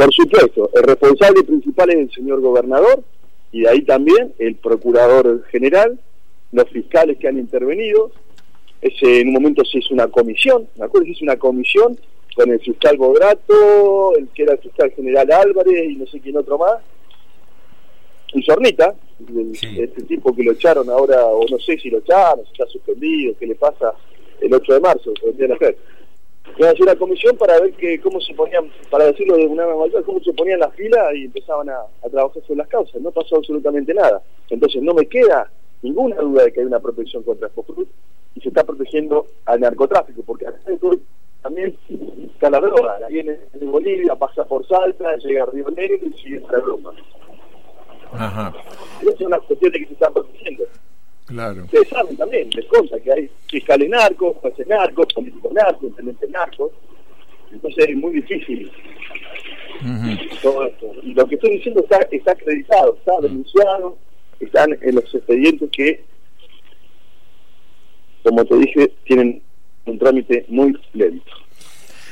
Por supuesto, el responsable principal es el señor gobernador y de ahí también el procurador general, los fiscales que han intervenido. Ese, en un momento se hizo una comisión, me acuerdo se hizo una comisión con el fiscal Bodrato, el que era el fiscal general Álvarez y no sé quién otro más, y Sornita, este tipo que lo echaron ahora, o no sé si lo echaron, si está suspendido, qué le pasa el 8 de marzo, a hacer. una comisión para ver que cómo se ponían, para decirlo de una manera cómo se ponían las filas y empezaban a, trabajar sobre las causas. No pasó absolutamente nada. Entonces no me queda ninguna duda de que hay una protección contra el y se está protegiendo al narcotráfico, porque también está la droga, la viene de Bolivia, pasa por Salta, llega a Río Negro y sigue a Europa. Ajá. Es una cuestión de que se están protegiendo. Claro. Ustedes saben también, les conta que hay fiscales narcos, jueces narcos, políticos narcos, intendentes narcos. Entonces es muy difícil todo esto. Y lo que estoy diciendo está, está acreditado, está denunciado, están en los expedientes que, como te dije, tienen un trámite muy lento.